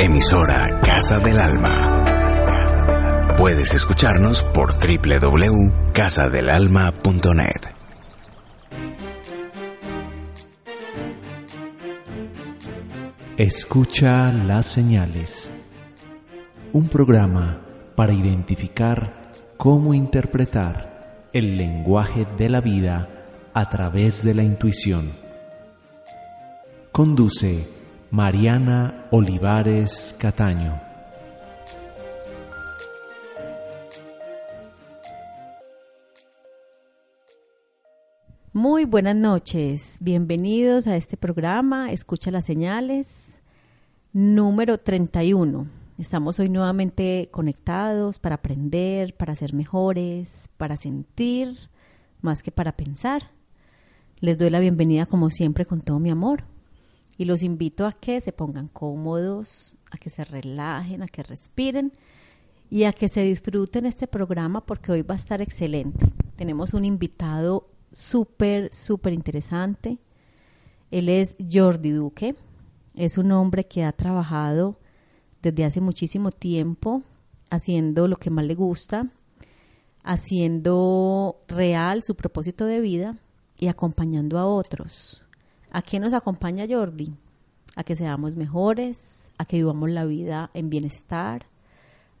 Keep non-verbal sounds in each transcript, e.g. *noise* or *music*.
Emisora Casa del Alma. Puedes escucharnos por www.casadelalma.net. Escucha las señales. Un programa para identificar cómo interpretar el lenguaje de la vida a través de la intuición. Conduce Mariana Olivares Cataño. Muy buenas noches, bienvenidos a este programa, Escucha las señales, número 31. Estamos hoy nuevamente conectados para aprender, para ser mejores, para sentir, más que para pensar. Les doy la bienvenida como siempre con todo mi amor y los invito a que se pongan cómodos, a que se relajen, a que respiren y a que se disfruten este programa porque hoy va a estar excelente. Tenemos un invitado súper, súper interesante. Él es Jordi Duque. Es un hombre que ha trabajado desde hace muchísimo tiempo haciendo lo que más le gusta, haciendo real su propósito de vida y acompañando a otros. ¿A qué nos acompaña Jordi? A que seamos mejores, a que vivamos la vida en bienestar,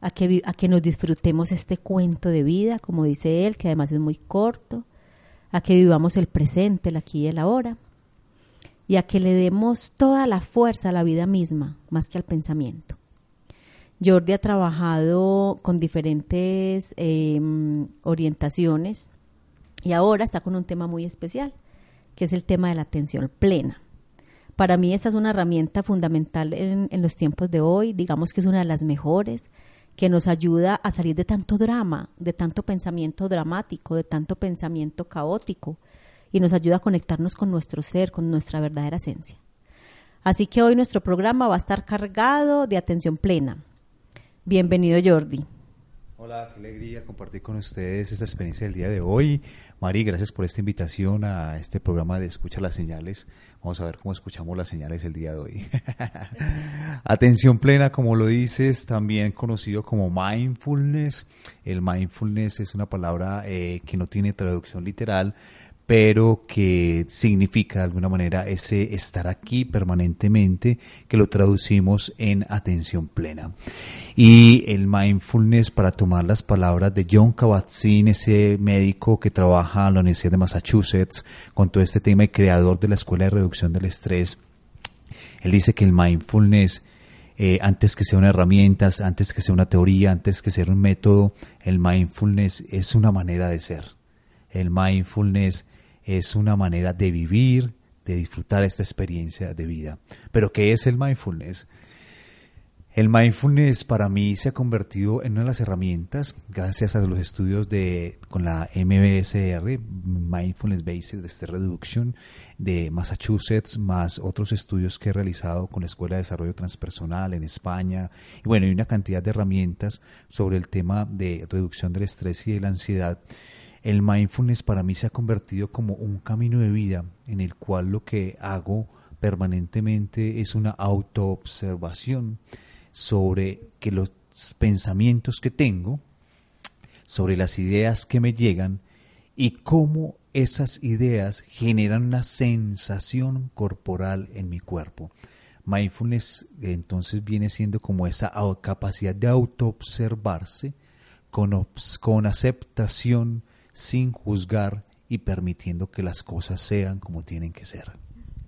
a que, a que nos disfrutemos este cuento de vida, como dice él, que además es muy corto, a que vivamos el presente, el aquí y el ahora, y a que le demos toda la fuerza a la vida misma, más que al pensamiento. Jordi ha trabajado con diferentes em, orientaciones y ahora está con un tema muy especial que es el tema de la atención plena. Para mí esta es una herramienta fundamental en, los tiempos de hoy, digamos que es una de las mejores, que nos ayuda a salir de tanto drama, de tanto pensamiento dramático, de tanto pensamiento caótico, y nos ayuda a conectarnos con nuestro ser, con nuestra verdadera esencia. Así que hoy nuestro programa va a estar cargado de atención plena. Bienvenido Jordi. Hola, qué alegría compartir con ustedes esta experiencia del día de hoy. Mari, gracias por esta invitación a este programa de Escucha las Señales. Vamos a ver cómo escuchamos las señales el día de hoy. *laughs* Atención plena, como lo dices, también conocido como mindfulness. El mindfulness es una palabra eh, que no tiene traducción literal, pero que significa de alguna manera ese estar aquí permanentemente, que lo traducimos en atención plena. Y el mindfulness, para tomar las palabras de John Kabat-Zinn, ese médico que trabaja en la Universidad de Massachusetts con todo este tema y creador de la Escuela de Reducción del Estrés, él dice que el mindfulness eh, antes que sea una herramienta, antes que sea una teoría, antes que sea un método, el mindfulness es una manera de ser. El mindfulness es una manera de vivir, de disfrutar esta experiencia de vida. Pero ¿qué es el mindfulness? El mindfulness para mí se ha convertido en una de las herramientas, gracias a los estudios de con la MBSR, Mindfulness Based Stress Reduction, de Massachusetts, más otros estudios que he realizado con la Escuela de Desarrollo Transpersonal en España. Y bueno, hay una cantidad de herramientas sobre el tema de reducción del estrés y de la ansiedad el mindfulness para mí se ha convertido como un camino de vida en el cual lo que hago permanentemente es una autoobservación sobre que los pensamientos que tengo, sobre las ideas que me llegan y cómo esas ideas generan una sensación corporal en mi cuerpo. Mindfulness entonces viene siendo como esa capacidad de autoobservarse con, con aceptación, sin juzgar y permitiendo que las cosas sean como tienen que ser.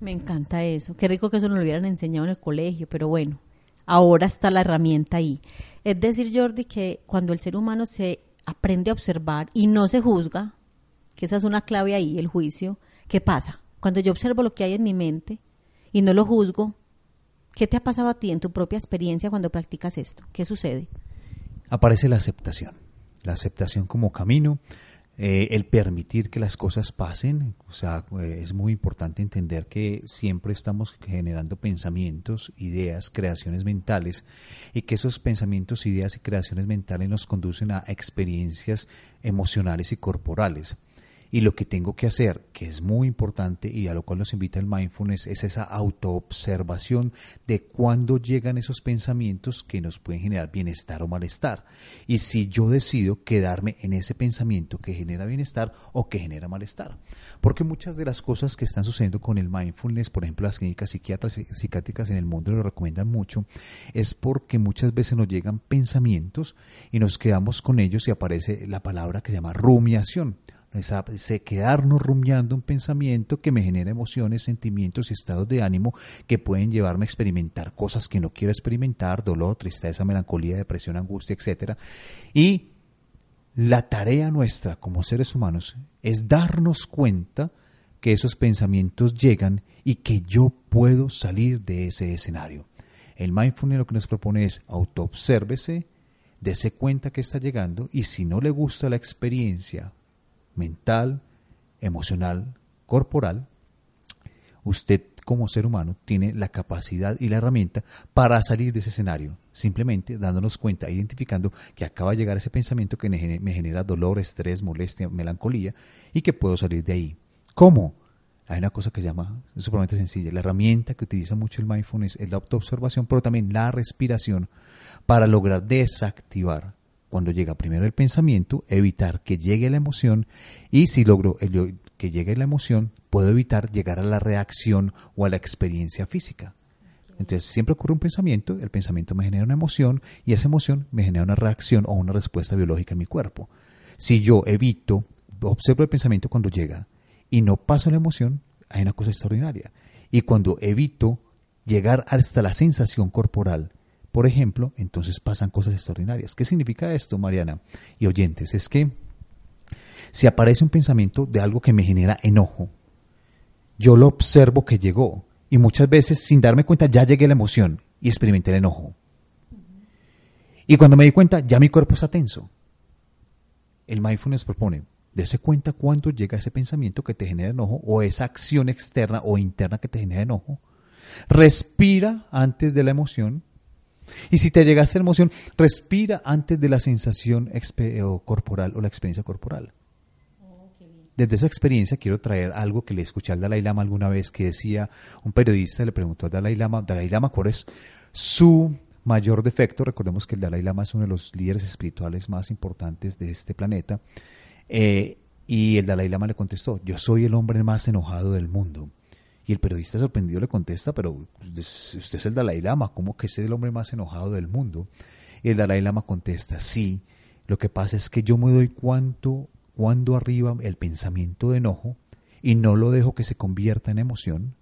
Me encanta eso. Qué rico que eso nos lo hubieran enseñado en el colegio, pero bueno, ahora está la herramienta ahí. Es decir, Jordi, que cuando el ser humano se aprende a observar y no se juzga, que esa es una clave ahí, el juicio, ¿qué pasa? Cuando yo observo lo que hay en mi mente y no lo juzgo, ¿qué te ha pasado a ti en tu propia experiencia cuando practicas esto? ¿Qué sucede? Aparece la aceptación, la aceptación como camino, eh, el permitir que las cosas pasen, o sea, eh, es muy importante entender que siempre estamos generando pensamientos, ideas, creaciones mentales y que esos pensamientos, ideas y creaciones mentales nos conducen a experiencias emocionales y corporales. Y lo que tengo que hacer, que es muy importante y a lo cual nos invita el mindfulness, es esa autoobservación de cuándo llegan esos pensamientos que nos pueden generar bienestar o malestar. Y si yo decido quedarme en ese pensamiento que genera bienestar o que genera malestar. Porque muchas de las cosas que están sucediendo con el mindfulness, por ejemplo, las clínicas psiquiátricas en el mundo lo recomiendan mucho, es porque muchas veces nos llegan pensamientos y nos quedamos con ellos y aparece la palabra que se llama rumiación ese quedarnos rumiando un pensamiento que me genera emociones, sentimientos y estados de ánimo que pueden llevarme a experimentar cosas que no quiero experimentar, dolor, tristeza, melancolía, depresión, angustia, etcétera. Y la tarea nuestra como seres humanos es darnos cuenta que esos pensamientos llegan y que yo puedo salir de ese escenario. El mindfulness lo que nos propone es autoobsérvese, dése cuenta que está llegando y si no le gusta la experiencia mental, emocional, corporal, usted como ser humano tiene la capacidad y la herramienta para salir de ese escenario, simplemente dándonos cuenta, identificando que acaba de llegar ese pensamiento que me genera dolor, estrés, molestia, melancolía y que puedo salir de ahí. ¿Cómo? Hay una cosa que se llama, es sumamente sencilla, la herramienta que utiliza mucho el mindfulness es la autoobservación, pero también la respiración para lograr desactivar cuando llega primero el pensamiento, evitar que llegue la emoción y si logro que llegue la emoción, puedo evitar llegar a la reacción o a la experiencia física. Entonces siempre ocurre un pensamiento, el pensamiento me genera una emoción y esa emoción me genera una reacción o una respuesta biológica en mi cuerpo. Si yo evito, observo el pensamiento cuando llega y no paso la emoción, hay una cosa extraordinaria. Y cuando evito llegar hasta la sensación corporal, por ejemplo, entonces pasan cosas extraordinarias. ¿Qué significa esto, Mariana y oyentes? Es que si aparece un pensamiento de algo que me genera enojo, yo lo observo que llegó y muchas veces sin darme cuenta ya llegué a la emoción y experimenté el enojo. Y cuando me di cuenta ya mi cuerpo está tenso. El mindfulness propone, dése cuenta cuando llega ese pensamiento que te genera enojo o esa acción externa o interna que te genera enojo. Respira antes de la emoción y si te llega a esa emoción, respira antes de la sensación corporal o la experiencia corporal. Desde esa experiencia quiero traer algo que le escuché al Dalai Lama alguna vez que decía, un periodista le preguntó al Dalai Lama, Dalai Lama, ¿cuál es su mayor defecto? Recordemos que el Dalai Lama es uno de los líderes espirituales más importantes de este planeta. Eh, y el Dalai Lama le contestó, yo soy el hombre más enojado del mundo. Y el periodista sorprendido le contesta, pero usted es el Dalai Lama, ¿cómo que es el hombre más enojado del mundo? Y el Dalai Lama contesta, sí, lo que pasa es que yo me doy cuánto, cuando arriba el pensamiento de enojo y no lo dejo que se convierta en emoción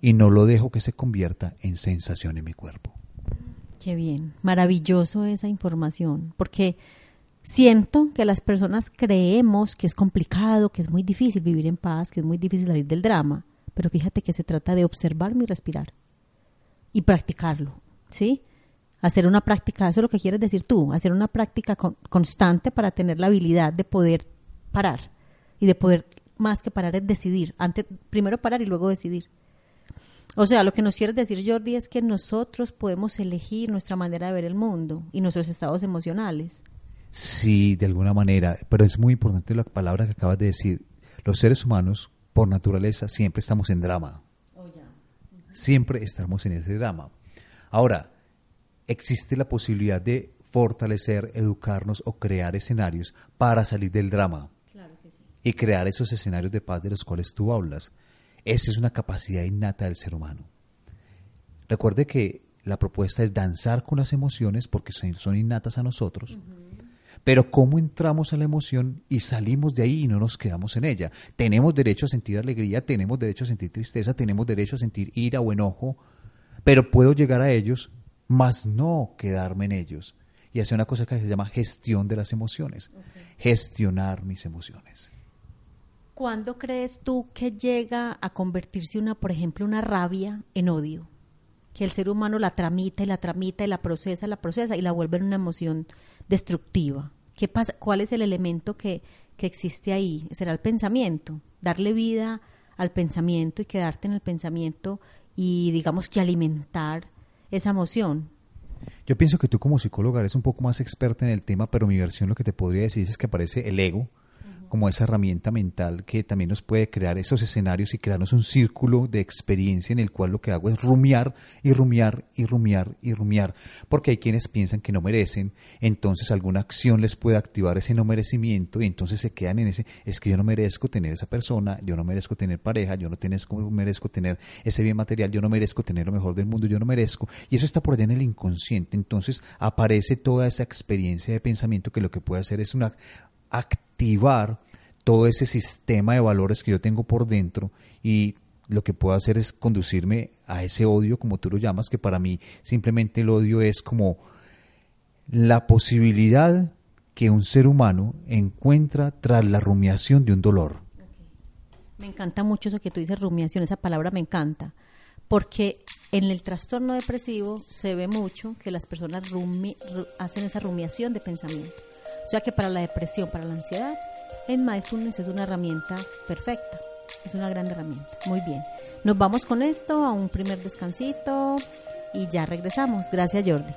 y no lo dejo que se convierta en sensación en mi cuerpo. Qué bien, maravilloso esa información, porque siento que las personas creemos que es complicado, que es muy difícil vivir en paz, que es muy difícil salir del drama pero fíjate que se trata de observar mi respirar y practicarlo, ¿sí? Hacer una práctica, eso es lo que quieres decir tú, hacer una práctica constante para tener la habilidad de poder parar y de poder, más que parar, es decidir. Antes, primero parar y luego decidir. O sea, lo que nos quieres decir, Jordi, es que nosotros podemos elegir nuestra manera de ver el mundo y nuestros estados emocionales. Sí, de alguna manera, pero es muy importante la palabra que acabas de decir. Los seres humanos por naturaleza siempre estamos en drama. Oh, siempre estamos en ese drama. Ahora, existe la posibilidad de fortalecer, educarnos o crear escenarios para salir del drama. Y crear esos escenarios de paz de los cuales tú hablas. Esa es una capacidad innata del ser humano. Recuerde que la propuesta es danzar con las emociones porque son innatas a nosotros. Pero ¿cómo entramos a la emoción y salimos de ahí y no nos quedamos en ella? Tenemos derecho a sentir alegría, tenemos derecho a sentir tristeza, tenemos derecho a sentir ira o enojo, pero puedo llegar a ellos, más no quedarme en ellos. Y hacer una cosa que se llama gestión de las emociones, gestionar mis emociones. ¿Cuándo crees tú que llega a convertirse una, por ejemplo, una rabia en odio? Que el ser humano la tramita y la tramita y la procesa, la procesa y la vuelve en una emoción destructiva. ¿Qué pasa? ¿Cuál es el elemento que, que existe ahí? ¿Será el pensamiento? Darle vida al pensamiento y quedarte en el pensamiento y digamos que alimentar esa emoción. Yo pienso que tú como psicóloga eres un poco más experta en el tema, pero mi versión lo que te podría decir es que aparece el ego, como esa herramienta mental que también nos puede crear esos escenarios y crearnos un círculo de experiencia en el cual lo que hago es rumiar y rumiar y rumiar y rumiar, porque hay quienes piensan que no merecen, entonces alguna acción les puede activar ese no merecimiento y entonces se quedan en ese, es que yo no merezco tener esa persona, yo no merezco tener pareja, yo no merezco tener ese bien material, yo no merezco tener lo mejor del mundo, yo no merezco, y eso está por allá en el inconsciente, entonces aparece toda esa experiencia de pensamiento que lo que puede hacer es una activar todo ese sistema de valores que yo tengo por dentro y lo que puedo hacer es conducirme a ese odio, como tú lo llamas, que para mí simplemente el odio es como la posibilidad que un ser humano encuentra tras la rumiación de un dolor. Me encanta mucho eso que tú dices, rumiación, esa palabra me encanta, porque en el trastorno depresivo se ve mucho que las personas hacen esa rumiación de pensamiento. O sea que para la depresión, para la ansiedad, en mindfulness es una herramienta perfecta. Es una gran herramienta. Muy bien. Nos vamos con esto a un primer descansito y ya regresamos. Gracias, Jordi.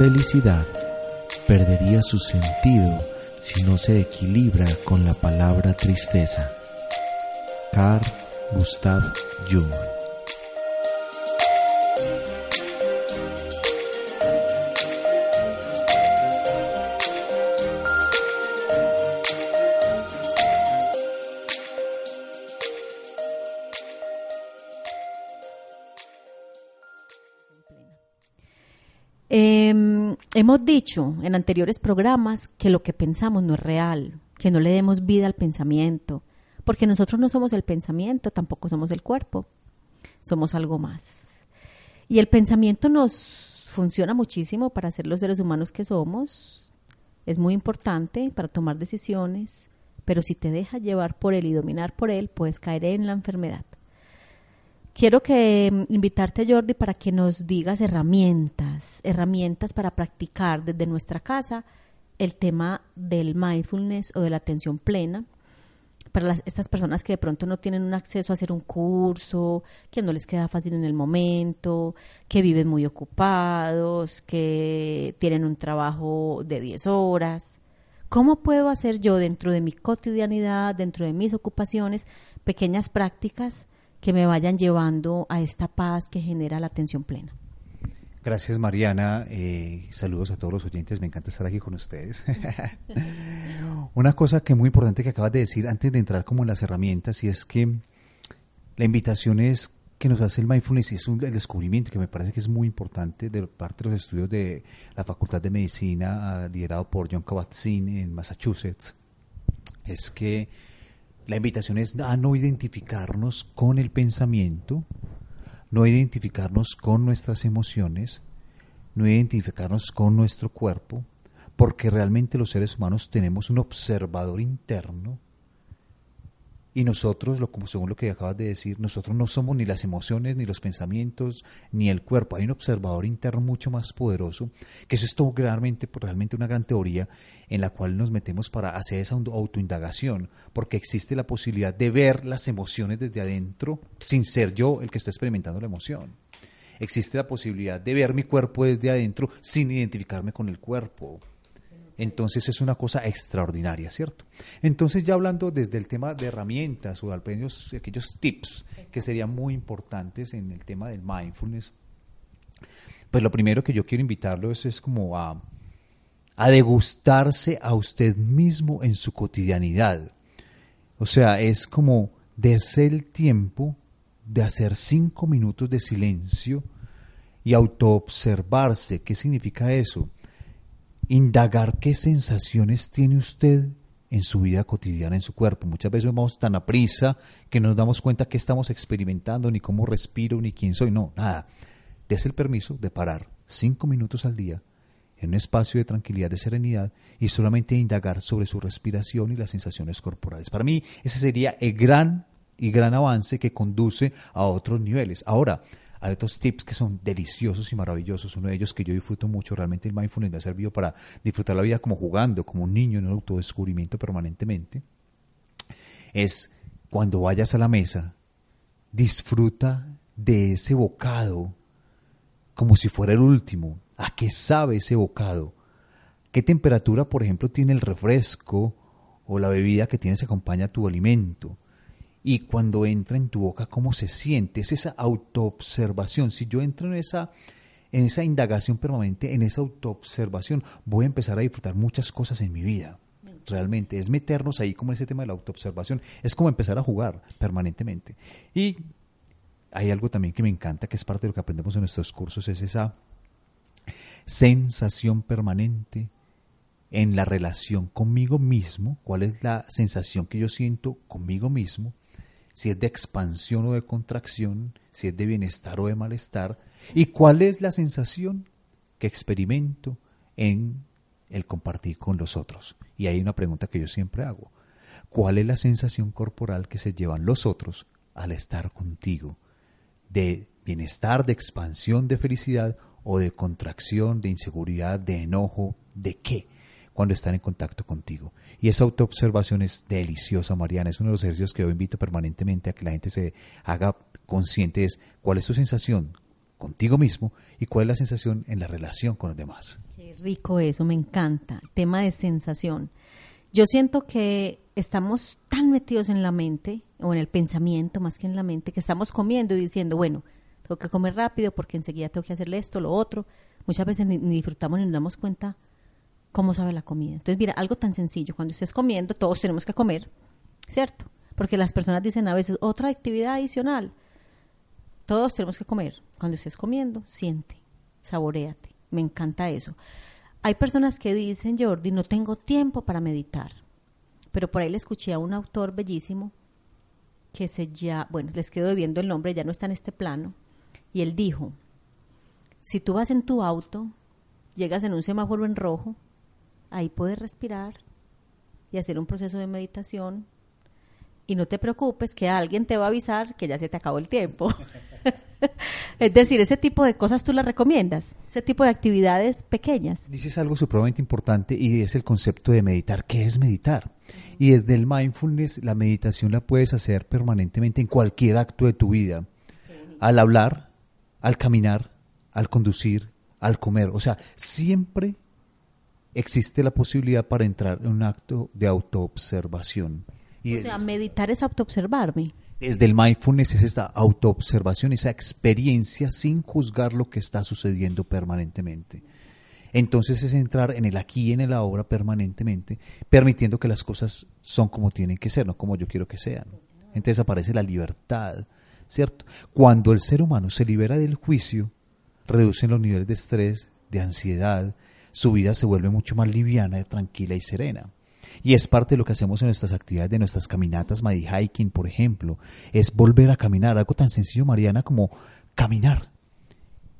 Felicidad perdería su sentido si no se equilibra con la palabra tristeza. Carl Gustav Jung Hemos dicho en anteriores programas que lo que pensamos no es real, que no le demos vida al pensamiento, porque nosotros no somos el pensamiento, tampoco somos el cuerpo, somos algo más. Y el pensamiento nos funciona muchísimo para ser los seres humanos que somos, es muy importante para tomar decisiones, pero si te dejas llevar por él y dominar por él, puedes caer en la enfermedad. Quiero que mm, invitarte, Jordi, para que nos digas herramientas, herramientas para practicar desde nuestra casa el tema del mindfulness o de la atención plena para estas personas que de pronto no tienen un acceso a hacer un curso, que no les queda fácil en el momento, que viven muy ocupados, que tienen un trabajo de 10 horas. ¿Cómo puedo hacer yo dentro de mi cotidianidad, dentro de mis ocupaciones, pequeñas prácticas que me vayan llevando a esta paz que genera la atención plena. Gracias Mariana, eh, saludos a todos los oyentes, me encanta estar aquí con ustedes. *laughs* Una cosa que muy importante que acabas de decir antes de entrar como en las herramientas y es que la invitación es que nos hace el mindfulness y es un descubrimiento que me parece que es muy importante de parte de los estudios de la Facultad de Medicina liderado por John Kabat-Zinn en Massachusetts, es que la invitación es a no identificarnos con el pensamiento, no identificarnos con nuestras emociones, no identificarnos con nuestro cuerpo, porque realmente los seres humanos tenemos un observador interno y nosotros, lo, como según lo que acabas de decir, nosotros no somos ni las emociones, ni los pensamientos, ni el cuerpo. Hay un observador interno mucho más poderoso, que eso es todo realmente, realmente una gran teoría en la cual nos metemos para hacer esa autoindagación, porque existe la posibilidad de ver las emociones desde adentro sin ser yo el que estoy experimentando la emoción. Existe la posibilidad de ver mi cuerpo desde adentro sin identificarme con el cuerpo entonces es una cosa extraordinaria, ¿cierto? Entonces ya hablando desde el tema de herramientas o aquellos, aquellos tips que serían muy importantes en el tema del mindfulness, pues lo primero que yo quiero invitarlos es como a, a degustarse a usted mismo en su cotidianidad. O sea, es como desde el tiempo de hacer cinco minutos de silencio y autoobservarse. ¿Qué significa eso? Indagar qué sensaciones tiene usted en su vida cotidiana, en su cuerpo. Muchas veces vamos tan a prisa que no nos damos cuenta qué estamos experimentando, ni cómo respiro, ni quién soy. No, nada. Des el permiso de parar cinco minutos al día en un espacio de tranquilidad, de serenidad y solamente indagar sobre su respiración y las sensaciones corporales. Para mí ese sería el gran y gran avance que conduce a otros niveles. Ahora, hay otros tips que son deliciosos y maravillosos. Uno de ellos que yo disfruto mucho, realmente el mindfulness me ha servido para disfrutar la vida como jugando, como un niño en el autodescubrimiento permanentemente. Es cuando vayas a la mesa, disfruta de ese bocado como si fuera el último. ¿A qué sabe ese bocado? ¿Qué temperatura, por ejemplo, tiene el refresco o la bebida que tienes acompaña a tu alimento? Y cuando entra en tu boca, ¿cómo se siente? Es esa autoobservación. Si yo entro en esa, en esa indagación permanente, en esa autoobservación, voy a empezar a disfrutar muchas cosas en mi vida. Realmente, es meternos ahí como ese tema de la autoobservación. Es como empezar a jugar permanentemente. Y hay algo también que me encanta, que es parte de lo que aprendemos en nuestros cursos, es esa sensación permanente en la relación conmigo mismo, cuál es la sensación que yo siento conmigo mismo, si es de expansión o de contracción, si es de bienestar o de malestar, y cuál es la sensación que experimento en el compartir con los otros. Y hay una pregunta que yo siempre hago. ¿Cuál es la sensación corporal que se llevan los otros al estar contigo? ¿De bienestar, de expansión, de felicidad o de contracción, de inseguridad, de enojo? ¿De qué? Cuando están en contacto contigo. Y esa autoobservación es deliciosa, Mariana. Es uno de los ejercicios que yo invito permanentemente a que la gente se haga consciente es cuál es tu sensación contigo mismo y cuál es la sensación en la relación con los demás. Qué rico eso, me encanta. Tema de sensación. Yo siento que estamos tan metidos en la mente o en el pensamiento más que en la mente que estamos comiendo y diciendo, bueno, tengo que comer rápido porque enseguida tengo que hacerle esto, lo otro. Muchas veces ni, ni disfrutamos ni nos damos cuenta cómo sabe la comida. Entonces, mira, algo tan sencillo, cuando estés comiendo, todos tenemos que comer, ¿cierto? Porque las personas dicen a veces, otra actividad adicional. Todos tenemos que comer. Cuando estés comiendo, siente, saboreate. Me encanta eso. Hay personas que dicen, Jordi, no tengo tiempo para meditar. Pero por ahí le escuché a un autor bellísimo que se ya, bueno, les quedo debiendo el nombre, ya no está en este plano, y él dijo, si tú vas en tu auto, llegas en un semáforo en rojo, ahí puedes respirar y hacer un proceso de meditación y no te preocupes que alguien te va a avisar que ya se te acabó el tiempo. *laughs* es decir, ese tipo de cosas tú las recomiendas, ese tipo de actividades pequeñas. Dices algo supremamente importante y es el concepto de meditar. ¿Qué es meditar? Y desde el mindfulness, la meditación la puedes hacer permanentemente en cualquier acto de tu vida. Al hablar, al caminar, al conducir, al comer. O sea, siempre existe la posibilidad para entrar en un acto de autoobservación. Y o sea, meditar es autoobservarme. Desde el mindfulness es esta autoobservación, esa experiencia sin juzgar lo que está sucediendo permanentemente. Entonces es entrar en el aquí y en el ahora permanentemente, permitiendo que las cosas son como tienen que ser, no como yo quiero que sean. Entonces aparece la libertad, ¿cierto? Cuando el ser humano se libera del juicio, reducen los niveles de estrés, de ansiedad, su vida se vuelve mucho más liviana, tranquila y serena. Y es parte de lo que hacemos en nuestras actividades, de nuestras caminatas, Madi Hiking, por ejemplo, es volver a caminar, algo tan sencillo, Mariana, como caminar.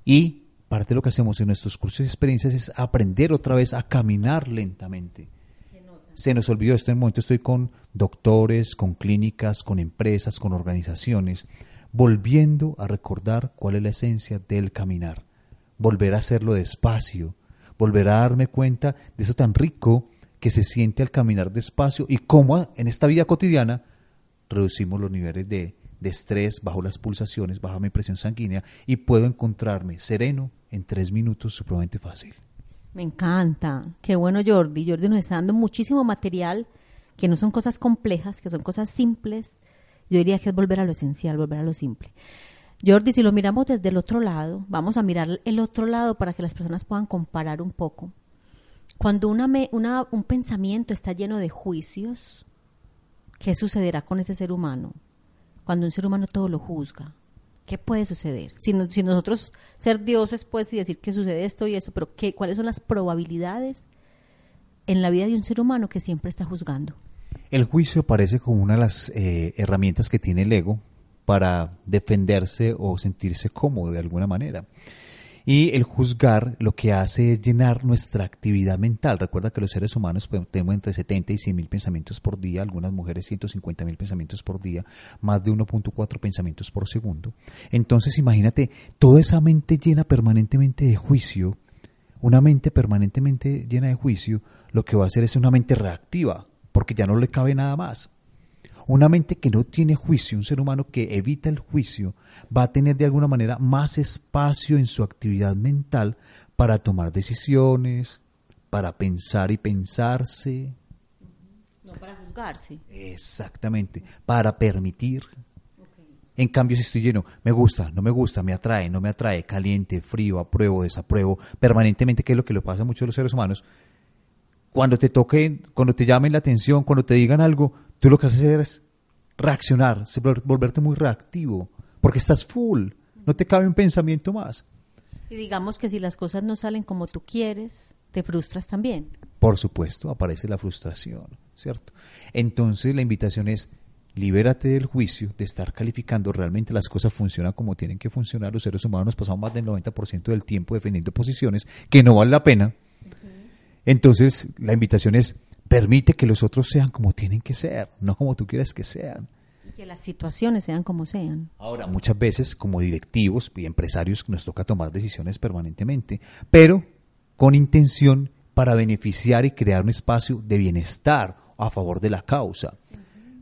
Y parte de lo que hacemos en nuestros cursos y experiencias es aprender otra vez a caminar lentamente. Se nos olvidó esto en el momento, estoy con doctores, con clínicas, con empresas, con organizaciones, volviendo a recordar cuál es la esencia del caminar, volver a hacerlo despacio, volver a darme cuenta de eso tan rico que se siente al caminar despacio y cómo en esta vida cotidiana reducimos los niveles de, estrés, bajo las pulsaciones, baja mi presión sanguínea y puedo encontrarme sereno en tres minutos supremamente fácil. Me encanta. Qué bueno Jordi. Jordi nos está dando muchísimo material que no son cosas complejas, que son cosas simples. Yo diría que es volver a lo esencial, volver a lo simple. Jordi, si lo miramos desde el otro lado, vamos a mirar el otro lado para que las personas puedan comparar un poco. Cuando un pensamiento está lleno de juicios, ¿qué sucederá con ese ser humano? Cuando un ser humano todo lo juzga, ¿qué puede suceder? Si, si nosotros ser dioses, pues, y decir que sucede esto y eso, pero ¿qué, ¿cuáles son las probabilidades en la vida de un ser humano que siempre está juzgando? El juicio parece como una de las eh, herramientas que tiene el ego para defenderse o sentirse cómodo de alguna manera. Y el juzgar lo que hace es llenar nuestra actividad mental. Recuerda que los seres humanos pues, tenemos entre 70 y 100 mil pensamientos por día, algunas mujeres 150 mil pensamientos por día, más de 1.4 pensamientos por segundo. Entonces imagínate, toda esa mente llena permanentemente de juicio, una mente permanentemente llena de juicio, lo que va a hacer es una mente reactiva, porque ya no le cabe nada más. Una mente que no tiene juicio, un ser humano que evita el juicio, va a tener de alguna manera más espacio en su actividad mental para tomar decisiones, para pensar y pensarse. No para juzgarse. Exactamente, para permitir. En cambio, si estoy lleno, me gusta, no me gusta, me atrae, no me atrae, caliente, frío, apruebo, desapruebo, permanentemente, que es lo que le pasa a muchos de los seres humanos, cuando te toquen, cuando te llamen la atención, cuando te digan algo, tú lo que haces es reaccionar, volverte muy reactivo, porque estás full, no te cabe un pensamiento más. Y digamos que si las cosas no salen como tú quieres, te frustras también. Por supuesto, aparece la frustración, ¿cierto? Entonces la invitación es, libérate del juicio, de estar calificando realmente las cosas funcionan como tienen que funcionar. Los seres humanos pasamos más del 90% del tiempo defendiendo posiciones que no vale la pena. Entonces la invitación es, permite que los otros sean como tienen que ser, no como tú quieres que sean. Y que las situaciones sean como sean. Ahora, muchas veces como directivos y empresarios nos toca tomar decisiones permanentemente, pero con intención para beneficiar y crear un espacio de bienestar a favor de la causa.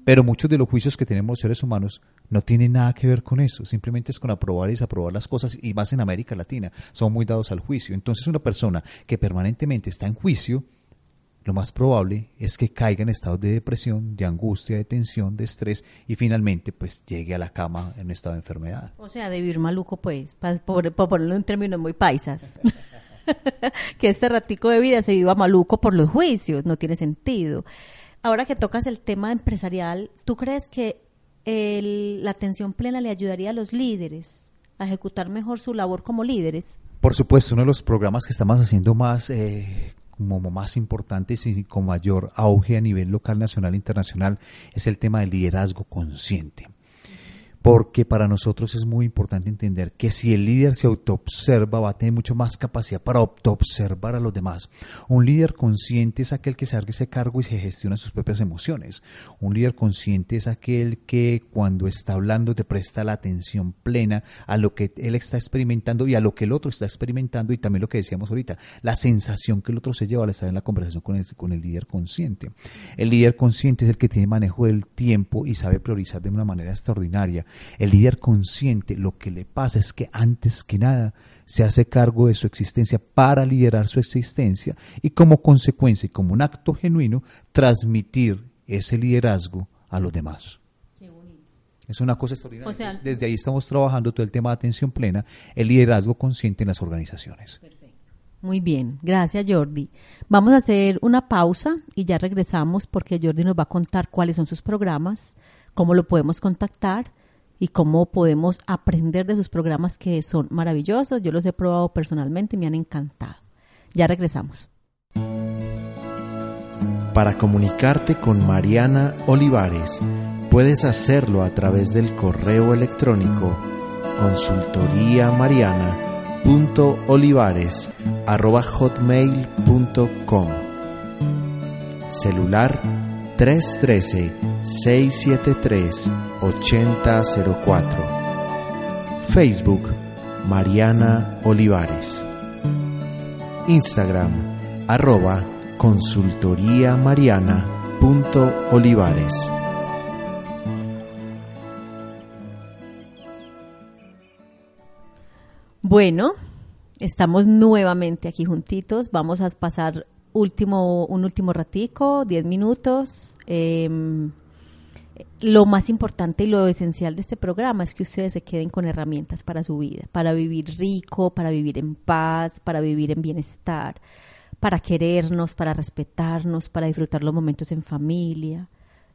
Pero muchos de los juicios que tenemos los seres humanos no tienen nada que ver con eso, simplemente es con aprobar y desaprobar las cosas y más en América Latina, son muy dados al juicio. Entonces una persona que permanentemente está en juicio, lo más probable es que caiga en estados de depresión, de angustia, de tensión, de estrés y finalmente pues llegue a la cama en un estado de enfermedad. O sea, de vivir maluco pues, para, ponerlo en términos muy paisas. *laughs* que este ratico de vida se viva maluco por los juicios, no tiene sentido. Ahora que tocas el tema empresarial, ¿tú crees que la atención plena le ayudaría a los líderes a ejecutar mejor su labor como líderes? Por supuesto, uno de los programas que estamos haciendo más eh, como más importantes y con mayor auge a nivel local, nacional e internacional es el tema del liderazgo consciente porque para nosotros es muy importante entender que si el líder se autoobserva va a tener mucho más capacidad para autoobservar a los demás. Un líder consciente es aquel que se hace cargo y se gestiona sus propias emociones. Un líder consciente es aquel que cuando está hablando te presta la atención plena a lo que él está experimentando y a lo que el otro está experimentando y también lo que decíamos ahorita, la sensación que el otro se lleva al estar en la conversación con el, con el líder consciente. El líder consciente es el que tiene manejo del tiempo y sabe priorizar de una manera extraordinaria el líder consciente lo que le pasa es que antes que nada se hace cargo de su existencia para liderar su existencia y como consecuencia y como un acto genuino transmitir ese liderazgo a los demás. Es una cosa extraordinaria. Desde ahí estamos trabajando todo el tema de atención plena, el liderazgo consciente en las organizaciones. Muy bien, gracias Jordi. Vamos a hacer una pausa y ya regresamos porque Jordi nos va a contar cuáles son sus programas, cómo lo podemos contactar y cómo podemos aprender de sus programas que son maravillosos. Yo los he probado personalmente y me han encantado. Ya regresamos. Para comunicarte con Mariana Olivares, puedes hacerlo a través del correo electrónico consultoriamariana.olivares.hotmail.com Celular 313-673-8004. Facebook, Mariana Olivares. Instagram, arroba. Bueno, estamos nuevamente aquí juntitos. Vamos a pasar último, un último ratico, 10 minutos. Em, lo más importante y lo esencial de este programa es que ustedes se queden con herramientas para su vida, para vivir rico, para vivir en paz, para vivir en bienestar, para querernos, para respetarnos, para disfrutar los momentos en familia,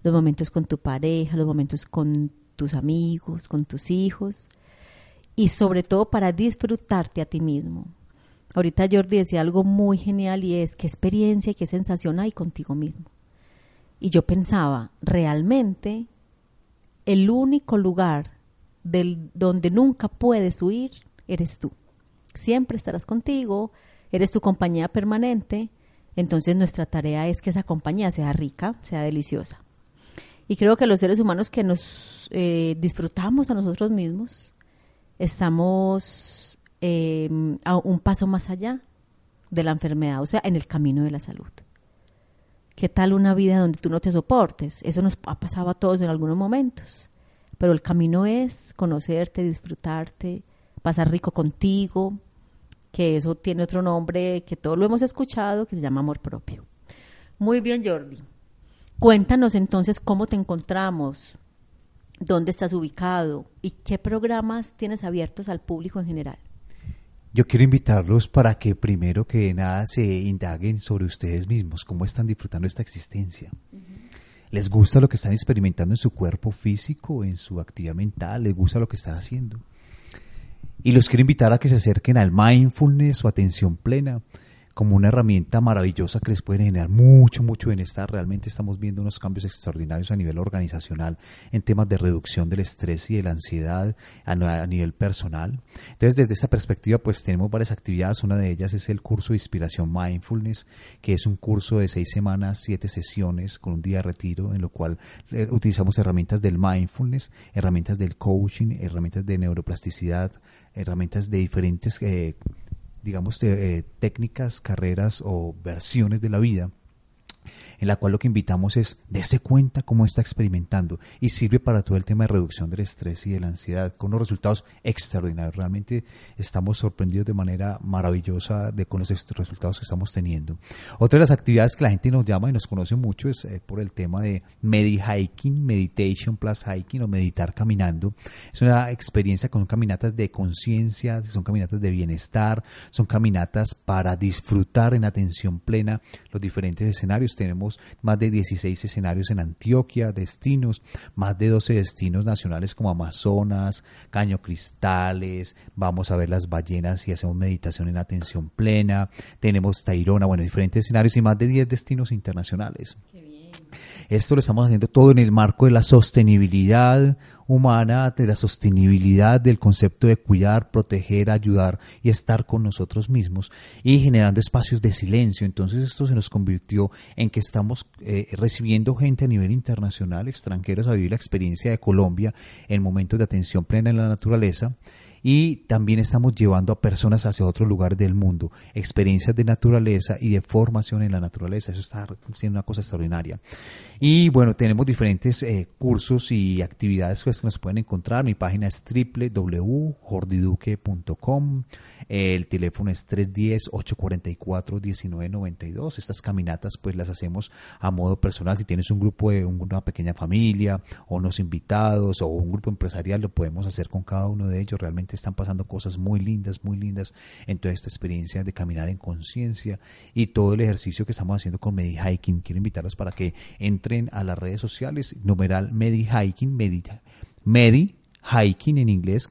los momentos con tu pareja, los momentos con tus amigos, con tus hijos y sobre todo para disfrutarte a ti mismo. Ahorita Jordi decía algo muy genial y es qué experiencia y qué sensación hay contigo mismo. Y yo pensaba, realmente el único lugar del, donde nunca puedes huir eres tú. Siempre estarás contigo, eres tu compañía permanente, entonces nuestra tarea es que esa compañía sea rica, sea deliciosa. Y creo que los seres humanos que nos eh, disfrutamos a nosotros mismos, estamos em, un paso más allá de la enfermedad, o sea, en el camino de la salud. ¿Qué tal una vida donde tú no te soportes? Eso nos ha pasado a todos en algunos momentos. Pero el camino es conocerte, disfrutarte, pasar rico contigo, que eso tiene otro nombre que todos lo hemos escuchado, que se llama amor propio. Muy bien, Jordi. Cuéntanos entonces cómo te encontramos, dónde estás ubicado y qué programas tienes abiertos al público en general. Yo quiero invitarlos para que primero que nada se indaguen sobre ustedes mismos, cómo están disfrutando esta existencia. ¿Les gusta lo que están experimentando en su cuerpo físico, en su actividad mental? ¿Les gusta lo que están haciendo? Y los quiero invitar a que se acerquen al mindfulness o atención plena como una herramienta maravillosa que les puede generar mucho, mucho bienestar. Realmente estamos viendo unos cambios extraordinarios a nivel organizacional en temas de reducción del estrés y de la ansiedad a, nivel personal. Entonces, desde esta perspectiva, pues tenemos varias actividades. Una de ellas es el curso de inspiración mindfulness, que es un curso de seis semanas, siete sesiones con un día de retiro, en lo cual eh, utilizamos herramientas del mindfulness, herramientas del coaching, herramientas de neuroplasticidad, herramientas de diferentes... Eh, digamos, eh, técnicas, carreras o versiones de la vida en la cual lo que invitamos es dése cuenta cómo está experimentando y sirve para todo el tema de reducción del estrés y de la ansiedad con unos resultados extraordinarios. Realmente estamos sorprendidos de manera maravillosa de con los resultados que estamos teniendo. Otra de las actividades que la gente nos llama y nos conoce mucho es eh, por el tema de medi hiking, meditation plus hiking o meditar caminando. Es una experiencia con caminatas de conciencia, son caminatas de bienestar, son caminatas para disfrutar en atención plena los diferentes escenarios. Tenemos más de 16 escenarios en Antioquia, destinos, más de 12 destinos nacionales como Amazonas, Caño Cristales, vamos a ver las ballenas y hacemos meditación en atención plena, tenemos Tairona, bueno, diferentes escenarios y más de 10 destinos internacionales. Esto lo estamos haciendo todo en el marco de la sostenibilidad humana, de la sostenibilidad del concepto de cuidar, proteger, ayudar y estar con nosotros mismos y generando espacios de silencio. Entonces esto se nos convirtió en que estamos eh, recibiendo gente a nivel internacional, extranjeros, a vivir la experiencia de Colombia en momentos de atención plena en la naturaleza y también estamos llevando a personas hacia otros lugares del mundo, experiencias de naturaleza y de formación en la naturaleza. Eso está siendo una cosa extraordinaria. Y bueno, tenemos diferentes eh, cursos y actividades pues, que nos pueden encontrar. Mi página es www.jordiduque.com. El teléfono es 310-844-1992. Estas caminatas pues las hacemos a modo personal. Si tienes un grupo de una pequeña familia o unos invitados o un grupo empresarial, lo podemos hacer con cada uno de ellos. Realmente están pasando cosas muy lindas, muy lindas en toda esta experiencia de caminar en conciencia y todo el ejercicio que estamos haciendo con Medi Hiking. Quiero invitarlos para que entren a las redes sociales, numeral Medi Hiking, en inglés,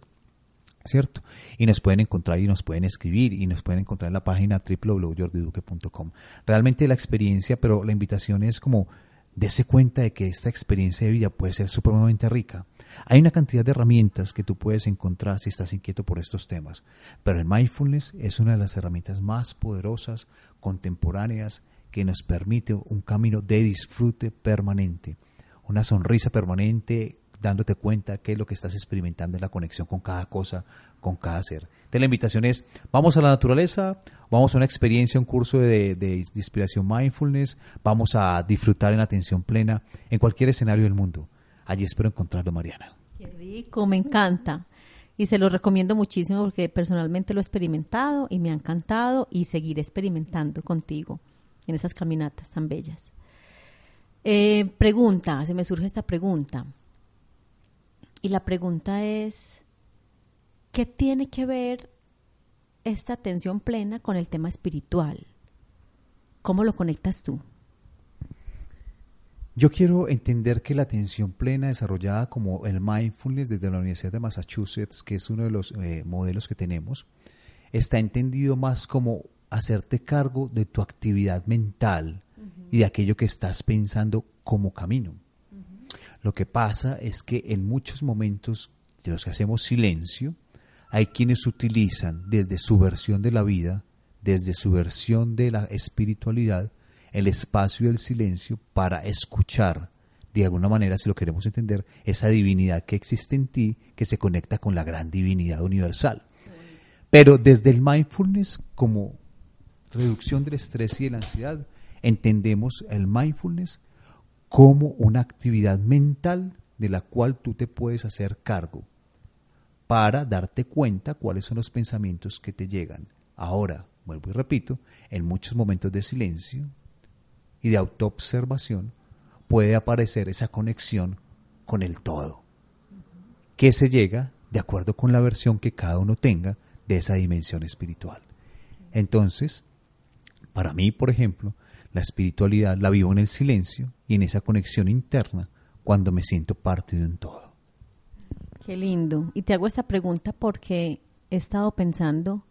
¿cierto? Y nos pueden encontrar y nos pueden escribir y nos pueden encontrar en la página www.jordiduque.com. Realmente la experiencia, pero la invitación es como Dese cuenta de que esta experiencia de vida puede ser supremamente rica. Hay una cantidad de herramientas que tú puedes encontrar si estás inquieto por estos temas, pero el mindfulness es una de las herramientas más poderosas, contemporáneas, que nos permite un camino de disfrute permanente, una sonrisa permanente, dándote cuenta qué es lo que estás experimentando en la conexión con cada cosa, con cada ser. Entonces la invitación es, vamos a la naturaleza, vamos a una experiencia, un curso de, inspiración mindfulness, vamos a disfrutar en atención plena en cualquier escenario del mundo. Allí espero encontrarlo, Mariana. Qué rico, me encanta. Y se lo recomiendo muchísimo porque personalmente lo he experimentado y me ha encantado y seguiré experimentando contigo en esas caminatas tan bellas. Eh, pregunta, se me surge esta pregunta. Y la pregunta es, ¿qué tiene que ver esta atención plena con el tema espiritual? ¿Cómo lo conectas tú? Yo quiero entender que la atención plena desarrollada como el mindfulness desde la Universidad de Massachusetts, que es uno de los eh, modelos que tenemos, está entendido más como hacerte cargo de tu actividad mental y de aquello que estás pensando como camino. Lo que pasa es que en muchos momentos de los que hacemos silencio, hay quienes utilizan desde su versión de la vida, desde su versión de la espiritualidad, el espacio del silencio para escuchar, de alguna manera, si lo queremos entender, esa divinidad que existe en ti, que se conecta con la gran divinidad universal. Pero desde el mindfulness como reducción del estrés y de la ansiedad, entendemos el mindfulness como una actividad mental de la cual tú te puedes hacer cargo para darte cuenta cuáles son los pensamientos que te llegan. Ahora, vuelvo y repito, en muchos momentos de silencio, y de autoobservación puede aparecer esa conexión con el todo, que se llega de acuerdo con la versión que cada uno tenga de esa dimensión espiritual. Entonces, para mí, por ejemplo, la espiritualidad la vivo en el silencio y en esa conexión interna cuando me siento parte de un todo. Qué lindo. Y te hago esta pregunta porque he estado pensando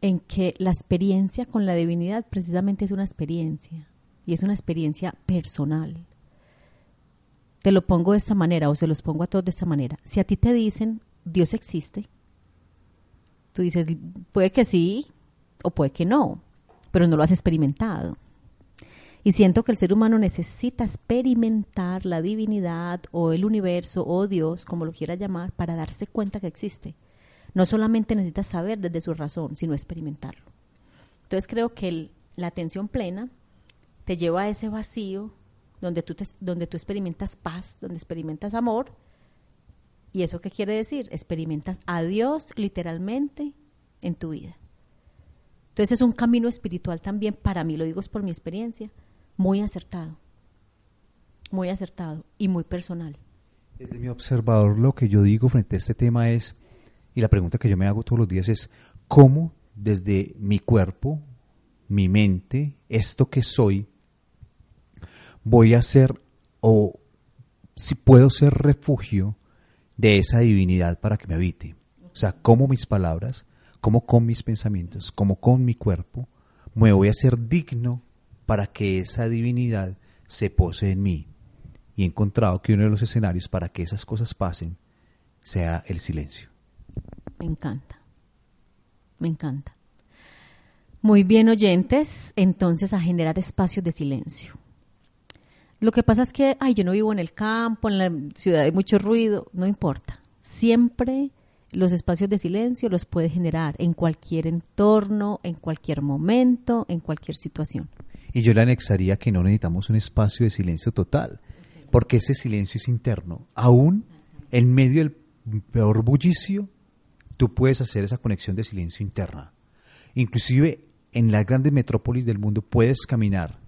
en que la experiencia con la divinidad precisamente es una experiencia y es una experiencia personal. Te lo pongo de esta manera o se los pongo a todos de esta manera. Si a ti te dicen Dios existe, tú dices, puede que sí o puede que no, pero no lo has experimentado. Y siento que el ser humano necesita experimentar la divinidad o el universo o Dios, como lo quiera llamar, para darse cuenta que existe. No solamente necesita saber desde su razón, sino experimentarlo. Entonces creo que la atención plena te lleva a ese vacío donde tú, donde tú experimentas paz, donde experimentas amor. ¿Y eso qué quiere decir? Experimentas a Dios literalmente en tu vida. Entonces es un camino espiritual también, para mí, lo digo es por mi experiencia, muy acertado, muy acertado y muy personal. Desde mi observador lo que yo digo frente a este tema es, y la pregunta que yo me hago todos los días es, ¿cómo desde mi cuerpo, mi mente, esto que soy, voy a ser o si puedo ser refugio de esa divinidad para que me habite. O sea, como mis palabras, como con mis pensamientos, como con mi cuerpo, me voy a ser digno para que esa divinidad se pose en mí. Y he encontrado que uno de los escenarios para que esas cosas pasen sea el silencio. Me encanta, me encanta. Muy bien, oyentes, entonces a generar espacios de silencio. Lo que pasa es que, ay, yo no vivo en el campo, en la ciudad hay mucho ruido, no importa. Siempre los espacios de silencio los puede generar en cualquier entorno, en cualquier momento, en cualquier situación. Y yo le anexaría que no necesitamos un espacio de silencio total, porque ese silencio es interno. Aún en medio del peor bullicio, tú puedes hacer esa conexión de silencio interna. Inclusive en las grandes metrópolis del mundo puedes caminar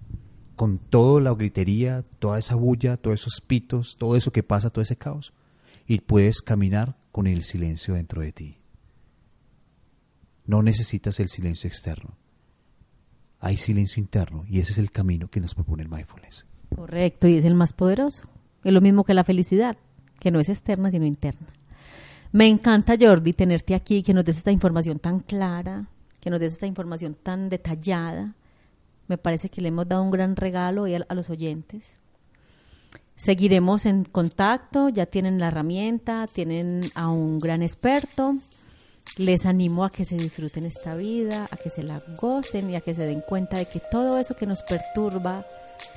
con toda la gritería, toda esa bulla, todos esos pitos, todo eso que pasa, todo ese caos, y puedes caminar con el silencio dentro de ti. No necesitas el silencio externo. Hay silencio interno y ese es el camino que nos propone el mindfulness. Correcto, y es el más poderoso. Es lo mismo que la felicidad, que no es externa sino interna. Me encanta, Jordi, tenerte aquí, que nos des esta información tan clara, que nos des esta información tan detallada me parece que le hemos dado un gran regalo a, los oyentes. Seguiremos en contacto, ya tienen la herramienta, tienen a un gran experto. Les animo a que se disfruten esta vida, a que se la gocen y a que se den cuenta de que todo eso que nos perturba,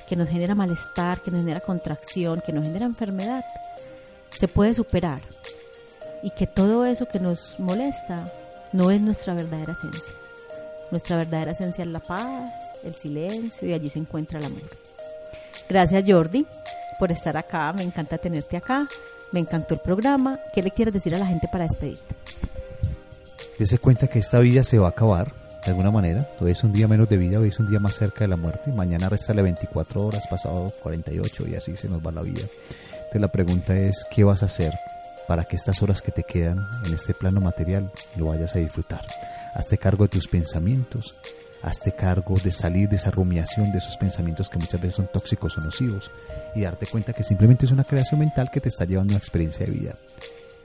que nos genera malestar, que nos genera contracción, que nos genera enfermedad, se puede superar. Y que todo eso que nos molesta no es nuestra verdadera esencia. Nuestra verdadera esencia es la paz, el silencio y allí se encuentra el amor. Gracias Jordi por estar acá, me encanta tenerte acá, me encantó el programa. ¿Qué le quieres decir a la gente para despedirte? Dese cuenta que esta vida se va a acabar de alguna manera. Hoy es un día menos de vida, hoy es un día más cerca de la muerte. Mañana restale 24 horas, pasado 48 y así se nos va la vida. Entonces la pregunta es, ¿qué vas a hacer para que estas horas que te quedan en este plano material lo vayas a disfrutar? Hazte cargo de tus pensamientos, Hazte cargo de salir de esa rumiación, de esos pensamientos que muchas veces son tóxicos o nocivos y darte cuenta que simplemente es una creación mental que te está llevando a una experiencia de vida.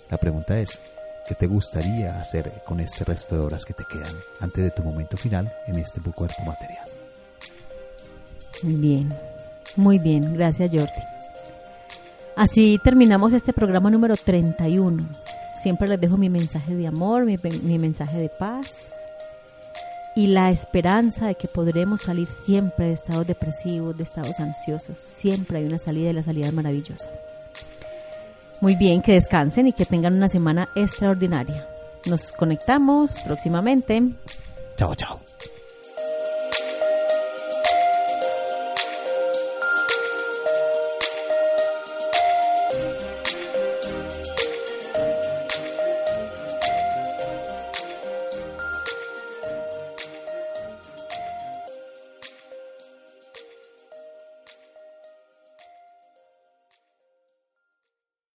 La pregunta es, ¿qué te gustaría hacer con este resto de horas que te quedan antes de tu momento final en este cuerpo material? Bien, muy bien, gracias Jordi. Así terminamos este programa número 31. Siempre les dejo mi mensaje de amor, mi, mi mensaje de paz y la esperanza de que podremos salir siempre de estados depresivos, de estados ansiosos. Siempre hay una salida y la salida es maravillosa. Muy bien, que descansen y que tengan una semana extraordinaria. Nos conectamos próximamente. Chao, chao.